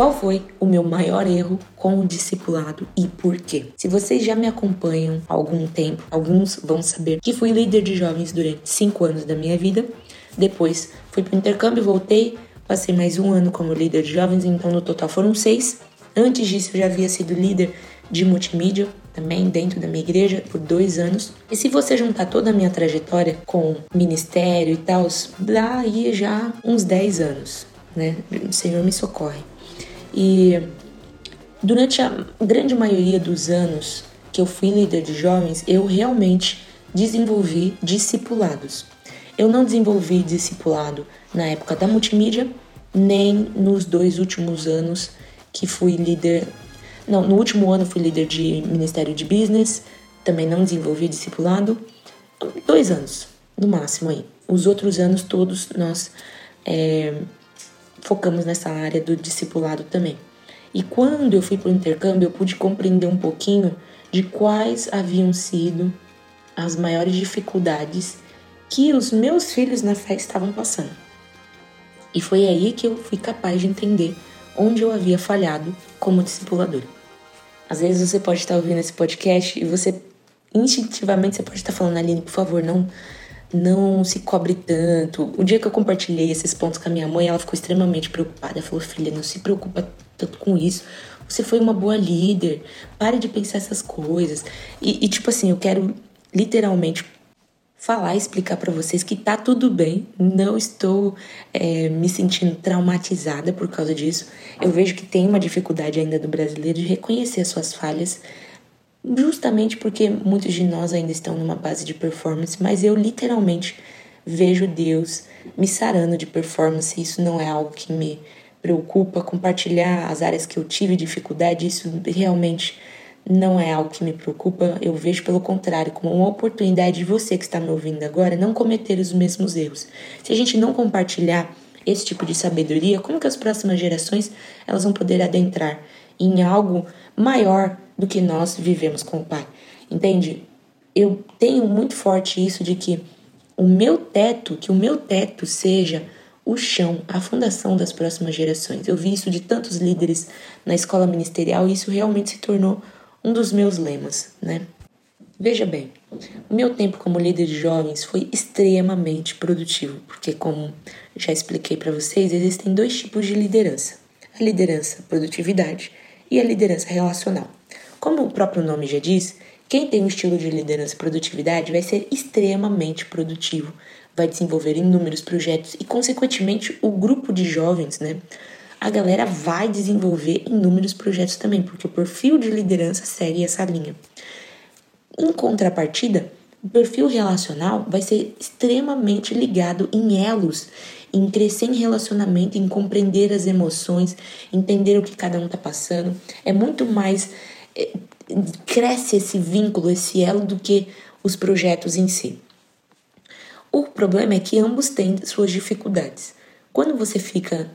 Qual foi o meu maior erro com o discipulado e por quê? Se vocês já me acompanham há algum tempo, alguns vão saber que fui líder de jovens durante cinco anos da minha vida. Depois fui para o intercâmbio, voltei, passei mais um ano como líder de jovens, então no total foram seis. Antes disso, eu já havia sido líder de multimídia, também dentro da minha igreja por dois anos. E se você juntar toda a minha trajetória com ministério e tal, dá aí já uns 10 anos, né? O Senhor me socorre. E durante a grande maioria dos anos que eu fui líder de jovens, eu realmente desenvolvi discipulados. Eu não desenvolvi discipulado na época da multimídia, nem nos dois últimos anos que fui líder. Não, no último ano fui líder de Ministério de Business, também não desenvolvi discipulado. Dois anos, no máximo aí. Os outros anos todos nós é, focamos nessa área do discipulado também. E quando eu fui para o intercâmbio, eu pude compreender um pouquinho de quais haviam sido as maiores dificuldades que os meus filhos na fé estavam passando. E foi aí que eu fui capaz de entender onde eu havia falhado como discipulador. Às vezes você pode estar ouvindo esse podcast e você instintivamente você pode estar falando, Aline, por favor, não não se cobre tanto. O dia que eu compartilhei esses pontos com a minha mãe, ela ficou extremamente preocupada. Ela falou: filha, não se preocupa tanto com isso. Você foi uma boa líder. Pare de pensar essas coisas. E, e tipo assim, eu quero literalmente falar e explicar para vocês que tá tudo bem. Não estou é, me sentindo traumatizada por causa disso. Eu vejo que tem uma dificuldade ainda do brasileiro de reconhecer as suas falhas justamente porque muitos de nós ainda estão numa base de performance, mas eu literalmente vejo Deus me sarando de performance. Isso não é algo que me preocupa. Compartilhar as áreas que eu tive dificuldade, isso realmente não é algo que me preocupa. Eu vejo, pelo contrário, como uma oportunidade de você que está me ouvindo agora não cometer os mesmos erros. Se a gente não compartilhar esse tipo de sabedoria, como que as próximas gerações elas vão poder adentrar em algo maior do que nós vivemos com o Pai. Entende? Eu tenho muito forte isso de que o meu teto, que o meu teto seja o chão, a fundação das próximas gerações. Eu vi isso de tantos líderes na escola ministerial e isso realmente se tornou um dos meus lemas, né? Veja bem, o meu tempo como líder de jovens foi extremamente produtivo, porque como já expliquei para vocês, existem dois tipos de liderança: a liderança produtividade e a liderança relacional. Como o próprio nome já diz, quem tem um estilo de liderança e produtividade vai ser extremamente produtivo, vai desenvolver inúmeros projetos e, consequentemente, o grupo de jovens, né? A galera vai desenvolver inúmeros projetos também, porque o perfil de liderança segue essa linha. Em contrapartida, o perfil relacional vai ser extremamente ligado em elos em crescer em relacionamento, em compreender as emoções, entender o que cada um está passando. É muito mais. É, cresce esse vínculo, esse elo, do que os projetos em si. O problema é que ambos têm suas dificuldades. Quando você fica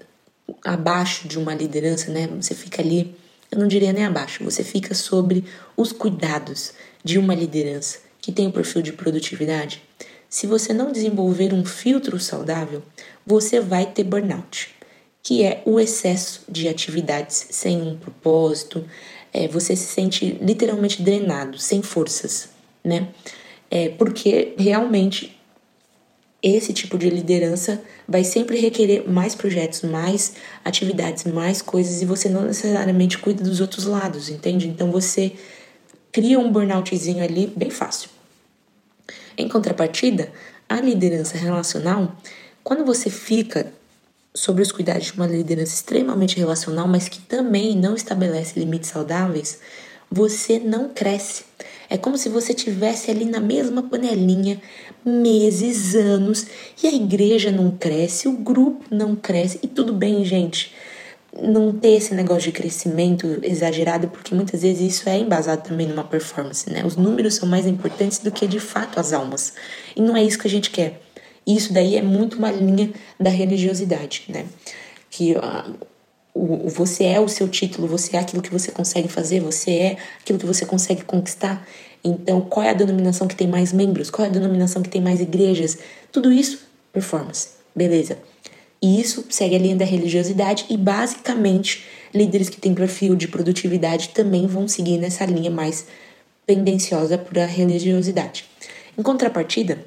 abaixo de uma liderança, né? Você fica ali, eu não diria nem abaixo, você fica sobre os cuidados de uma liderança que tem o um perfil de produtividade. Se você não desenvolver um filtro saudável, você vai ter burnout, que é o excesso de atividades sem um propósito. É, você se sente literalmente drenado, sem forças, né? É, porque realmente esse tipo de liderança vai sempre requerer mais projetos, mais atividades, mais coisas e você não necessariamente cuida dos outros lados, entende? Então você cria um burnoutzinho ali bem fácil. Em contrapartida, a liderança relacional quando você fica sobre os cuidados de uma liderança extremamente relacional, mas que também não estabelece limites saudáveis, você não cresce. É como se você tivesse ali na mesma panelinha meses, anos, e a igreja não cresce, o grupo não cresce, e tudo bem, gente. Não ter esse negócio de crescimento exagerado, porque muitas vezes isso é embasado também numa performance, né? Os números são mais importantes do que de fato as almas. E não é isso que a gente quer. Isso daí é muito uma linha da religiosidade, né? Que uh, o, você é o seu título, você é aquilo que você consegue fazer, você é aquilo que você consegue conquistar. Então, qual é a denominação que tem mais membros? Qual é a denominação que tem mais igrejas? Tudo isso, performance. Beleza. E isso segue a linha da religiosidade e basicamente líderes que têm perfil de produtividade também vão seguir nessa linha mais tendenciosa para a religiosidade. Em contrapartida,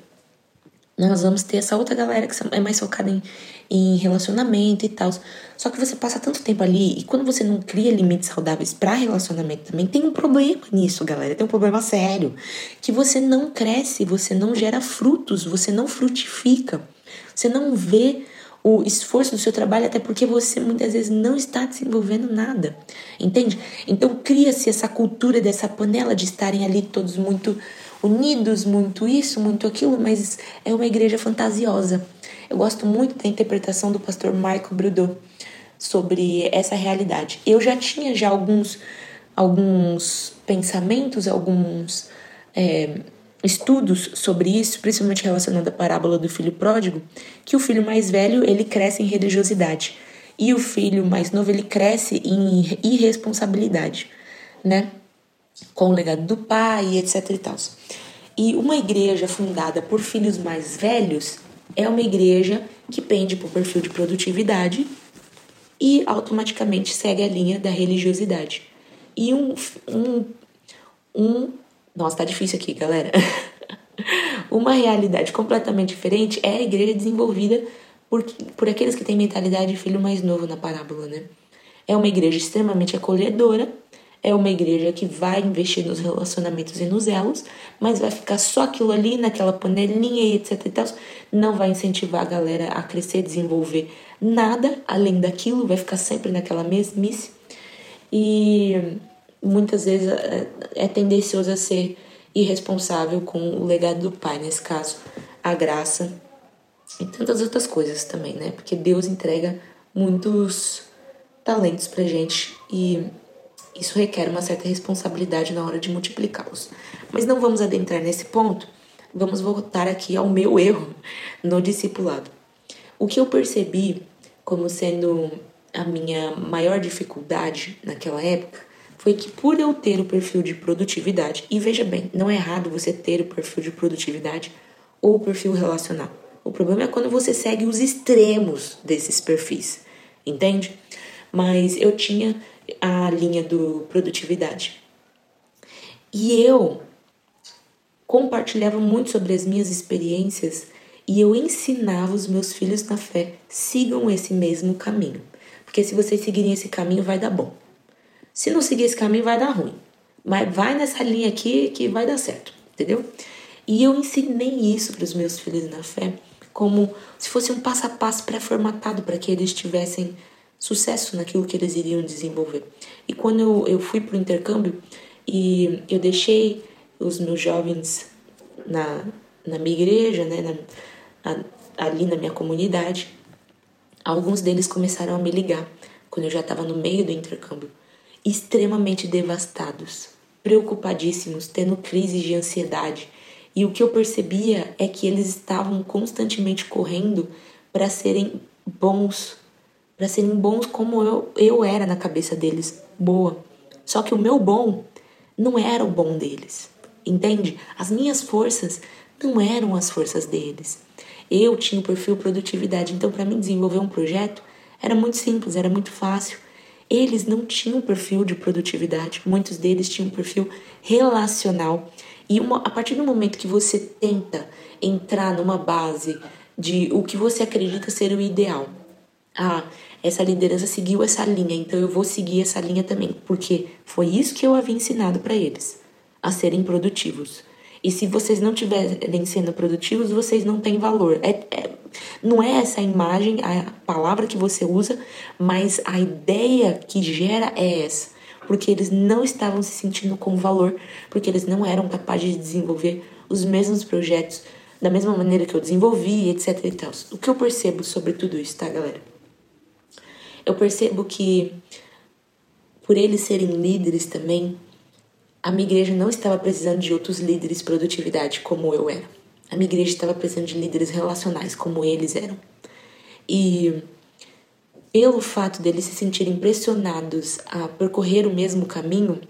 nós vamos ter essa outra galera que é mais focada em, em relacionamento e tal. Só que você passa tanto tempo ali e quando você não cria limites saudáveis para relacionamento também, tem um problema nisso, galera. Tem um problema sério. Que você não cresce, você não gera frutos, você não frutifica. Você não vê o esforço do seu trabalho, até porque você muitas vezes não está desenvolvendo nada, entende? Então cria-se essa cultura dessa panela de estarem ali todos muito unidos, muito isso, muito aquilo, mas é uma igreja fantasiosa. Eu gosto muito da interpretação do pastor Michael Brudot sobre essa realidade. Eu já tinha já alguns alguns pensamentos, alguns é, estudos sobre isso, principalmente relacionando a parábola do filho pródigo, que o filho mais velho ele cresce em religiosidade e o filho mais novo ele cresce em irresponsabilidade, né? Com o legado do pai, etc e tal. E uma igreja fundada por filhos mais velhos é uma igreja que pende por perfil de produtividade e automaticamente segue a linha da religiosidade. E um, um, um nossa, tá difícil aqui, galera. Uma realidade completamente diferente é a igreja desenvolvida por, por aqueles que têm mentalidade de filho mais novo na parábola, né? É uma igreja extremamente acolhedora, é uma igreja que vai investir nos relacionamentos e nos elos, mas vai ficar só aquilo ali, naquela panelinha e etc e tal. Não vai incentivar a galera a crescer, desenvolver nada além daquilo, vai ficar sempre naquela mesmice. E muitas vezes é, é tendencioso a ser irresponsável com o legado do pai, nesse caso, a graça e tantas outras coisas também, né? Porque Deus entrega muitos talentos pra gente e isso requer uma certa responsabilidade na hora de multiplicá-los. Mas não vamos adentrar nesse ponto, vamos voltar aqui ao meu erro no discipulado. O que eu percebi como sendo a minha maior dificuldade naquela época foi que por eu ter o perfil de produtividade, e veja bem, não é errado você ter o perfil de produtividade ou o perfil relacional. O problema é quando você segue os extremos desses perfis, entende? Mas eu tinha a linha do produtividade. E eu compartilhava muito sobre as minhas experiências e eu ensinava os meus filhos na fé, sigam esse mesmo caminho. Porque se vocês seguirem esse caminho, vai dar bom. Se não seguir esse caminho, vai dar ruim. Mas vai nessa linha aqui que vai dar certo, entendeu? E eu ensinei isso para os meus filhos na fé, como se fosse um passo a passo pré-formatado para que eles tivessem sucesso naquilo que eles iriam desenvolver. E quando eu, eu fui para o intercâmbio e eu deixei os meus jovens na, na minha igreja, né, na, a, ali na minha comunidade, alguns deles começaram a me ligar quando eu já estava no meio do intercâmbio extremamente devastados, preocupadíssimos, tendo crises de ansiedade. E o que eu percebia é que eles estavam constantemente correndo para serem bons, para serem bons como eu, eu era na cabeça deles, boa. Só que o meu bom não era o bom deles, entende? As minhas forças não eram as forças deles. Eu tinha o perfil produtividade, então para mim desenvolver um projeto era muito simples, era muito fácil. Eles não tinham perfil de produtividade, muitos deles tinham perfil relacional. E uma, a partir do momento que você tenta entrar numa base de o que você acredita ser o ideal, ah, essa liderança seguiu essa linha, então eu vou seguir essa linha também, porque foi isso que eu havia ensinado para eles, a serem produtivos. E se vocês não estiverem sendo produtivos, vocês não têm valor. É, é, não é essa a imagem, a palavra que você usa, mas a ideia que gera é essa. Porque eles não estavam se sentindo com valor, porque eles não eram capazes de desenvolver os mesmos projetos da mesma maneira que eu desenvolvi, etc e tal. O que eu percebo sobre tudo isso, tá, galera? Eu percebo que por eles serem líderes também, a minha igreja não estava precisando de outros líderes de produtividade como eu era. A minha igreja estava precisando de líderes relacionais como eles eram. E pelo fato deles se sentirem pressionados a percorrer o mesmo caminho,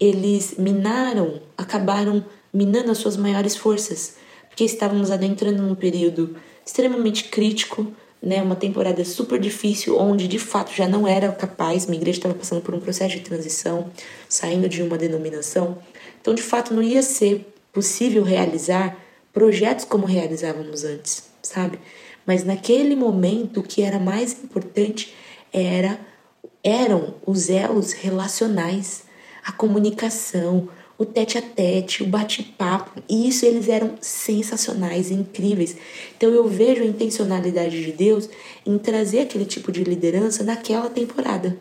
eles minaram, acabaram minando as suas maiores forças, porque estávamos adentrando num período extremamente crítico né, uma temporada super difícil, onde de fato já não era capaz, minha igreja estava passando por um processo de transição, saindo de uma denominação. Então, de fato, não ia ser possível realizar projetos como realizávamos antes, sabe? Mas naquele momento, o que era mais importante era eram os elos relacionais, a comunicação, o tete a tete, o bate-papo. E isso eles eram sensacionais, incríveis. Então eu vejo a intencionalidade de Deus em trazer aquele tipo de liderança naquela temporada,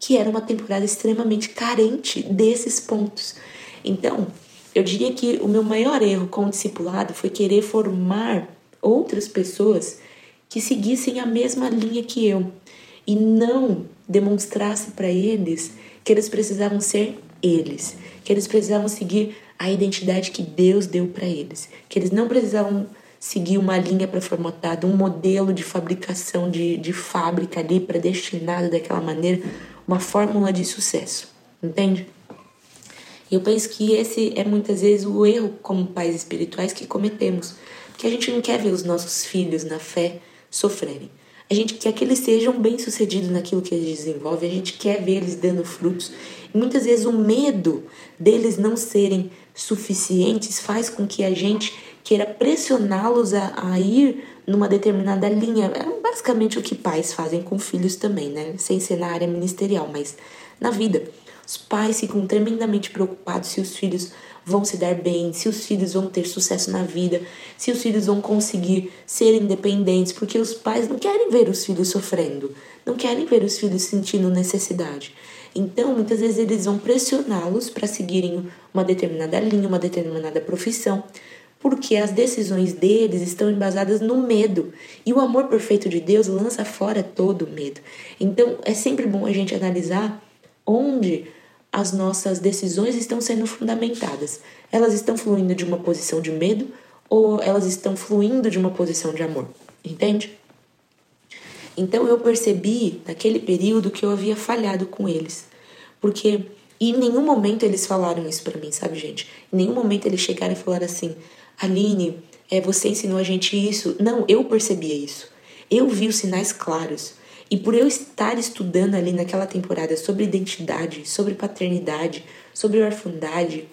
que era uma temporada extremamente carente desses pontos. Então, eu diria que o meu maior erro com o discipulado foi querer formar outras pessoas que seguissem a mesma linha que eu e não demonstrasse para eles que eles precisavam ser eles, que eles precisavam seguir a identidade que Deus deu para eles, que eles não precisavam seguir uma linha pré-formatada, um modelo de fabricação de, de fábrica ali predestinado daquela maneira, uma fórmula de sucesso, entende? E eu penso que esse é muitas vezes o erro como pais espirituais que cometemos, que a gente não quer ver os nossos filhos na fé sofrerem. A gente quer que eles sejam bem-sucedidos naquilo que eles desenvolvem, a gente quer ver eles dando frutos. E muitas vezes o medo deles não serem suficientes faz com que a gente queira pressioná-los a, a, ir numa determinada linha. É basicamente o que pais fazem com filhos também, né? Sem ser na área ministerial, mas na vida. Os pais ficam tremendamente preocupados se os filhos vão se dar bem, se os filhos vão ter sucesso na vida, se os filhos vão conseguir ser independentes, porque os pais não querem ver os filhos sofrendo, não querem ver os filhos sentindo necessidade. Então, muitas vezes eles vão pressioná-los para seguirem uma determinada linha, uma determinada profissão, porque as decisões deles estão embasadas no medo. E o amor perfeito de Deus lança fora todo o medo. Então, é sempre bom a gente analisar onde as nossas decisões estão sendo fundamentadas. Elas estão fluindo de uma posição de medo ou elas estão fluindo de uma posição de amor? Entende? Então eu percebi naquele período que eu havia falhado com eles. Porque em nenhum momento eles falaram isso para mim, sabe, gente? Em nenhum momento eles chegaram e falaram assim: Aline, é, você ensinou a gente isso. Não, eu percebia isso. Eu vi os sinais claros. E por eu estar estudando ali naquela temporada sobre identidade, sobre paternidade, sobre orfandade,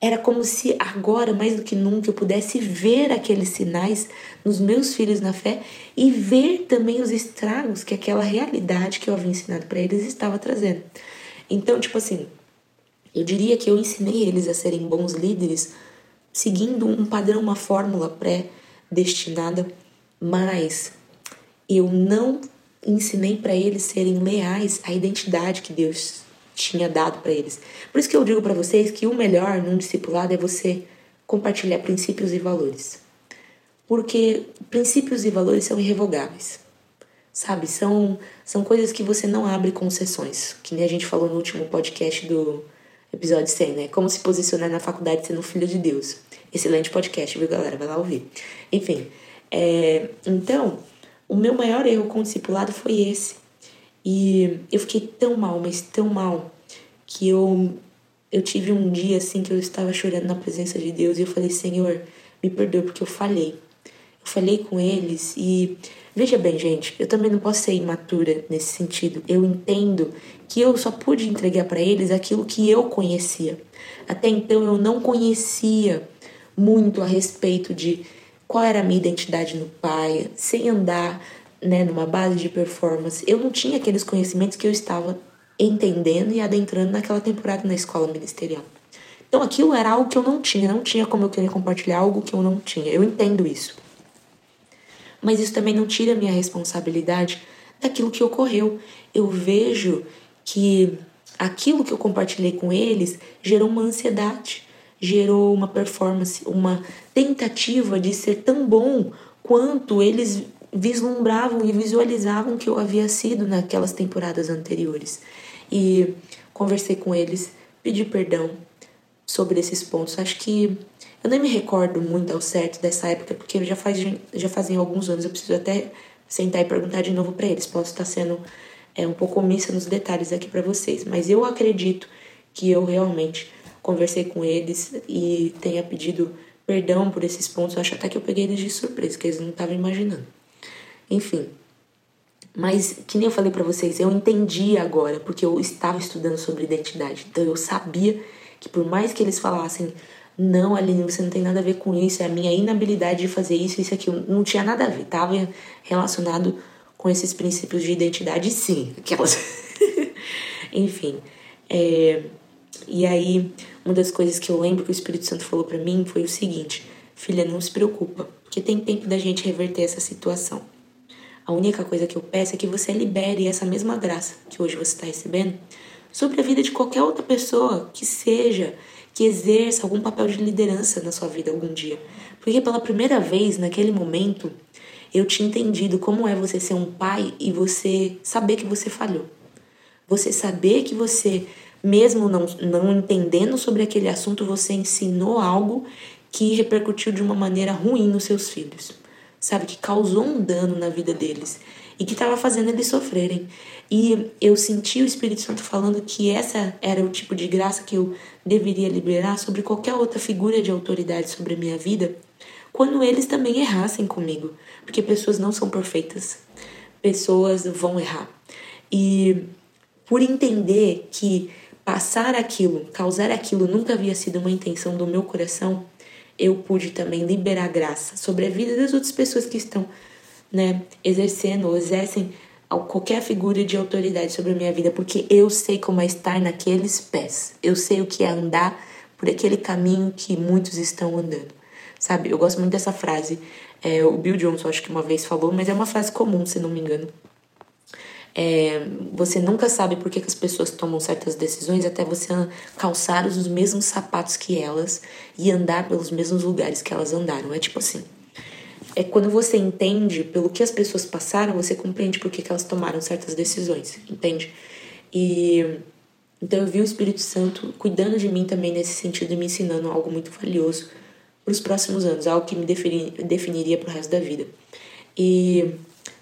era como se agora, mais do que nunca, eu pudesse ver aqueles sinais nos meus filhos na fé e ver também os estragos que aquela realidade que eu havia ensinado para eles estava trazendo. Então, tipo assim, eu diria que eu ensinei eles a serem bons líderes seguindo um padrão, uma fórmula pré-destinada, mas eu não ensinei para eles serem leais à identidade que Deus tinha dado para eles. Por isso que eu digo para vocês que o melhor num discipulado é você compartilhar princípios e valores. Porque princípios e valores são irrevogáveis. Sabe? São, são coisas que você não abre concessões. Que nem a gente falou no último podcast do episódio 100, né? Como se posicionar na faculdade sendo filho de Deus. Excelente podcast, viu, galera? Vai lá ouvir. Enfim, é, então, o meu maior erro com o discipulado foi esse. E eu fiquei tão mal, mas tão mal, que eu, eu tive um dia assim que eu estava chorando na presença de Deus e eu falei: Senhor, me perdoe porque eu falhei. Eu falei com eles e veja bem, gente, eu também não posso ser imatura nesse sentido. Eu entendo que eu só pude entregar para eles aquilo que eu conhecia. Até então eu não conhecia muito a respeito de qual era a minha identidade no pai, sem andar né, numa base de performance. Eu não tinha aqueles conhecimentos que eu estava entendendo e adentrando naquela temporada na escola ministerial. Então aquilo era algo que eu não tinha, não tinha como eu querer compartilhar algo que eu não tinha. Eu entendo isso. Mas isso também não tira a minha responsabilidade daquilo que ocorreu. Eu vejo que aquilo que eu compartilhei com eles gerou uma ansiedade gerou uma performance, uma tentativa de ser tão bom quanto eles vislumbravam e visualizavam que eu havia sido naquelas temporadas anteriores. E conversei com eles, pedi perdão sobre esses pontos. Acho que eu nem me recordo muito ao certo dessa época, porque já, faz, já fazem alguns anos, eu preciso até sentar e perguntar de novo para eles. Posso estar sendo é, um pouco omissa nos detalhes aqui para vocês, mas eu acredito que eu realmente conversei com eles e tenha pedido perdão por esses pontos. Eu acho até que eu peguei eles de surpresa, que eles não estavam imaginando. Enfim. Mas, que nem eu falei para vocês, eu entendi agora, porque eu estava estudando sobre identidade. Então eu sabia que por mais que eles falassem, não, Aline, você não tem nada a ver com isso, é a minha inabilidade de fazer isso, isso aqui, não tinha nada a ver, estava relacionado com esses princípios de identidade, sim, aquelas. Enfim. É, e aí, uma das coisas que eu lembro que o Espírito Santo falou para mim foi o seguinte: filha, não se preocupa, porque tem tempo da gente reverter essa situação. A única coisa que eu peço é que você libere essa mesma graça que hoje você está recebendo sobre a vida de qualquer outra pessoa que seja, que exerça algum papel de liderança na sua vida algum dia. Porque pela primeira vez, naquele momento, eu tinha entendido como é você ser um pai e você saber que você falhou. Você saber que você, mesmo não, não entendendo sobre aquele assunto, você ensinou algo que repercutiu de uma maneira ruim nos seus filhos. Sabe? Que causou um dano na vida deles e que estava fazendo eles sofrerem. E eu senti o Espírito Santo falando que essa era o tipo de graça que eu deveria liberar sobre qualquer outra figura de autoridade sobre a minha vida, quando eles também errassem comigo, porque pessoas não são perfeitas. Pessoas vão errar. E por entender que passar aquilo, causar aquilo nunca havia sido uma intenção do meu coração, eu pude também liberar graça sobre a vida das outras pessoas que estão, né, exercendo ou exercem qualquer figura de autoridade sobre a minha vida, porque eu sei como é estar naqueles pés. Eu sei o que é andar por aquele caminho que muitos estão andando. Sabe? Eu gosto muito dessa frase. É, o Bill Johnson acho que uma vez falou, mas é uma frase comum, se não me engano. É, você nunca sabe por que, que as pessoas tomam certas decisões até você calçar os mesmos sapatos que elas e andar pelos mesmos lugares que elas andaram. É tipo assim. É quando você entende pelo que as pessoas passaram, você compreende por que, que elas tomaram certas decisões, entende? E então eu vi o Espírito Santo cuidando de mim também nesse sentido e me ensinando algo muito valioso para os próximos anos, algo que me definiria para o resto da vida. E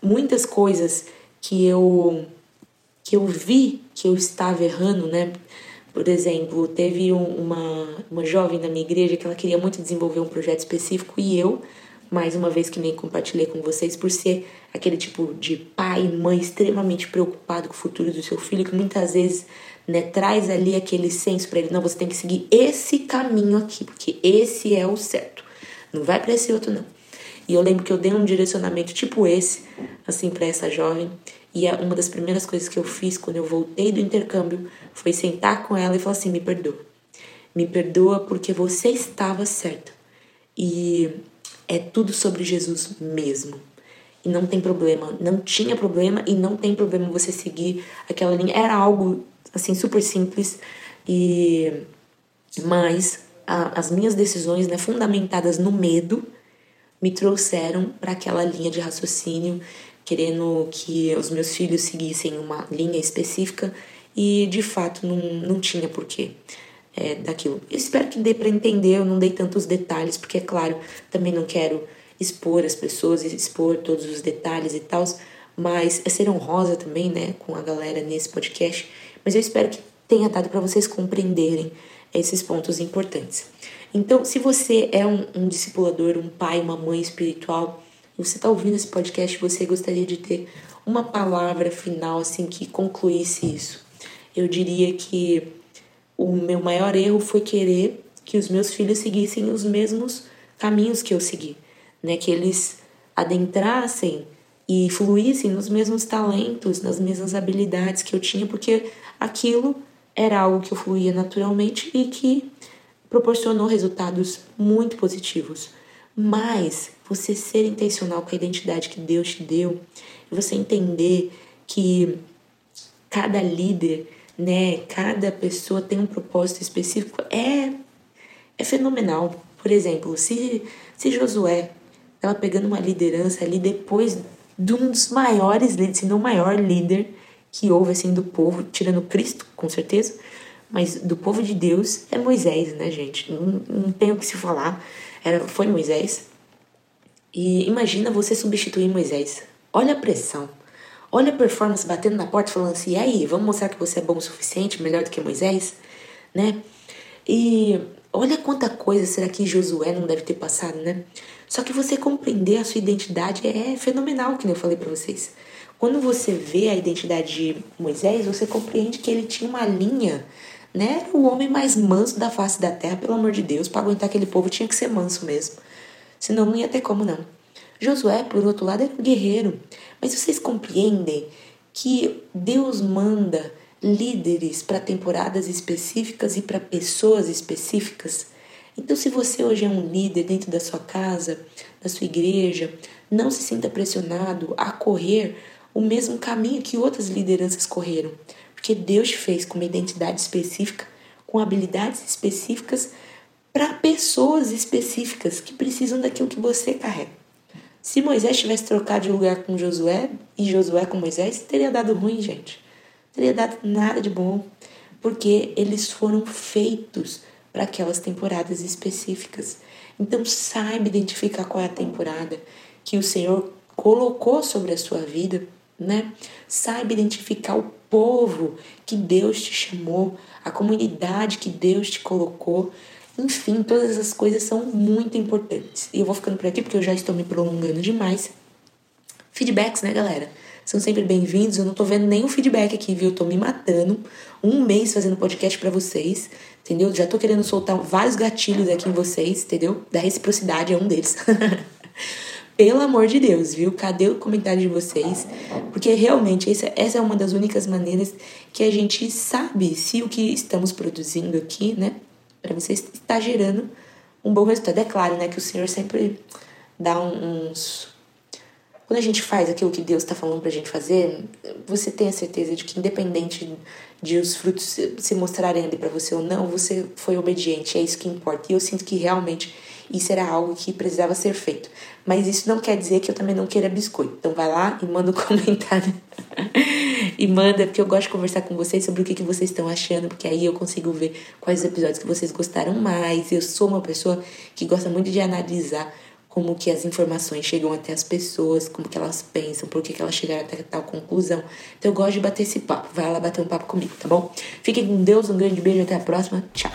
muitas coisas que eu que eu vi que eu estava errando, né? Por exemplo, teve uma, uma jovem na minha igreja que ela queria muito desenvolver um projeto específico e eu, mais uma vez que nem compartilhei com vocês, por ser aquele tipo de pai e mãe extremamente preocupado com o futuro do seu filho, que muitas vezes né, traz ali aquele senso para ele, não, você tem que seguir esse caminho aqui, porque esse é o certo. Não vai para esse outro não. E eu lembro que eu dei um direcionamento tipo esse, assim, para essa jovem. E uma das primeiras coisas que eu fiz quando eu voltei do intercâmbio foi sentar com ela e falar assim: me perdoa. Me perdoa porque você estava certa. E é tudo sobre Jesus mesmo. E não tem problema. Não tinha problema e não tem problema você seguir aquela linha. Era algo, assim, super simples. E. Mas a, as minhas decisões, né, fundamentadas no medo, me trouxeram para aquela linha de raciocínio, querendo que os meus filhos seguissem uma linha específica e de fato não, não tinha porquê é, daquilo. Eu espero que dê para entender, eu não dei tantos detalhes, porque é claro, também não quero expor as pessoas, expor todos os detalhes e tal, mas é ser honrosa também, né, com a galera nesse podcast, mas eu espero que tenha dado para vocês compreenderem esses pontos importantes. Então, se você é um, um discipulador, um pai, uma mãe espiritual, você está ouvindo esse podcast, você gostaria de ter uma palavra final assim que concluísse isso. Eu diria que o meu maior erro foi querer que os meus filhos seguissem os mesmos caminhos que eu segui, né? Que eles adentrassem e fluíssem nos mesmos talentos, nas mesmas habilidades que eu tinha, porque aquilo era algo que eu fluía naturalmente e que proporcionou resultados muito positivos. Mas você ser intencional com a identidade que Deus te deu você entender que cada líder, né, cada pessoa tem um propósito específico é é fenomenal. Por exemplo, se se Josué estava pegando uma liderança ali depois de um dos maiores líderes, se não o maior líder que houve assim do povo, tirando Cristo, com certeza, mas do povo de Deus é Moisés, né, gente? Não, não tem o que se falar. Era, foi Moisés. E imagina você substituir Moisés. Olha a pressão. Olha a performance batendo na porta falando assim: e aí, vamos mostrar que você é bom o suficiente, melhor do que Moisés, né? E Olha quanta coisa será que Josué não deve ter passado, né? Só que você compreender a sua identidade é fenomenal, que eu falei para vocês. Quando você vê a identidade de Moisés, você compreende que ele tinha uma linha, né? O homem mais manso da face da terra, pelo amor de Deus, para aguentar aquele povo tinha que ser manso mesmo. Senão não ia ter como não. Josué, por outro lado, era um guerreiro. Mas vocês compreendem que Deus manda líderes para temporadas específicas e para pessoas específicas? Então, se você hoje é um líder dentro da sua casa, da sua igreja, não se sinta pressionado a correr o mesmo caminho que outras lideranças correram, porque Deus fez com uma identidade específica, com habilidades específicas para pessoas específicas que precisam daquilo que você carrega. Se Moisés tivesse trocado de lugar com Josué e Josué com Moisés, teria dado ruim, gente. Teria dado nada de bom, porque eles foram feitos para aquelas temporadas específicas. Então saiba identificar qual é a temporada que o Senhor colocou sobre a sua vida né? Saiba identificar o povo que Deus te chamou, a comunidade que Deus te colocou. Enfim, todas essas coisas são muito importantes. E eu vou ficando por aqui porque eu já estou me prolongando demais. Feedbacks, né, galera? São sempre bem-vindos. Eu não tô vendo nenhum feedback aqui, viu? Eu tô me matando. Um mês fazendo podcast para vocês, entendeu? Já tô querendo soltar vários gatilhos aqui em vocês, entendeu? Da reciprocidade é um deles. Pelo amor de Deus, viu? Cadê o comentário de vocês? Porque realmente essa, essa é uma das únicas maneiras que a gente sabe se o que estamos produzindo aqui, né, para vocês está gerando um bom resultado. É claro, né, que o Senhor sempre dá uns quando a gente faz aquilo que Deus está falando para a gente fazer, você tem a certeza de que, independente de os frutos se mostrarem ali para você ou não, você foi obediente, é isso que importa. E eu sinto que realmente isso era algo que precisava ser feito. Mas isso não quer dizer que eu também não queira biscoito. Então vai lá e manda um comentário. e manda, porque eu gosto de conversar com vocês sobre o que, que vocês estão achando, porque aí eu consigo ver quais episódios que vocês gostaram mais. Eu sou uma pessoa que gosta muito de analisar como que as informações chegam até as pessoas, como que elas pensam, por que, que elas chegaram até tal conclusão. Então eu gosto de bater esse papo. Vai lá bater um papo comigo, tá bom? Fiquem com Deus, um grande beijo, até a próxima. Tchau.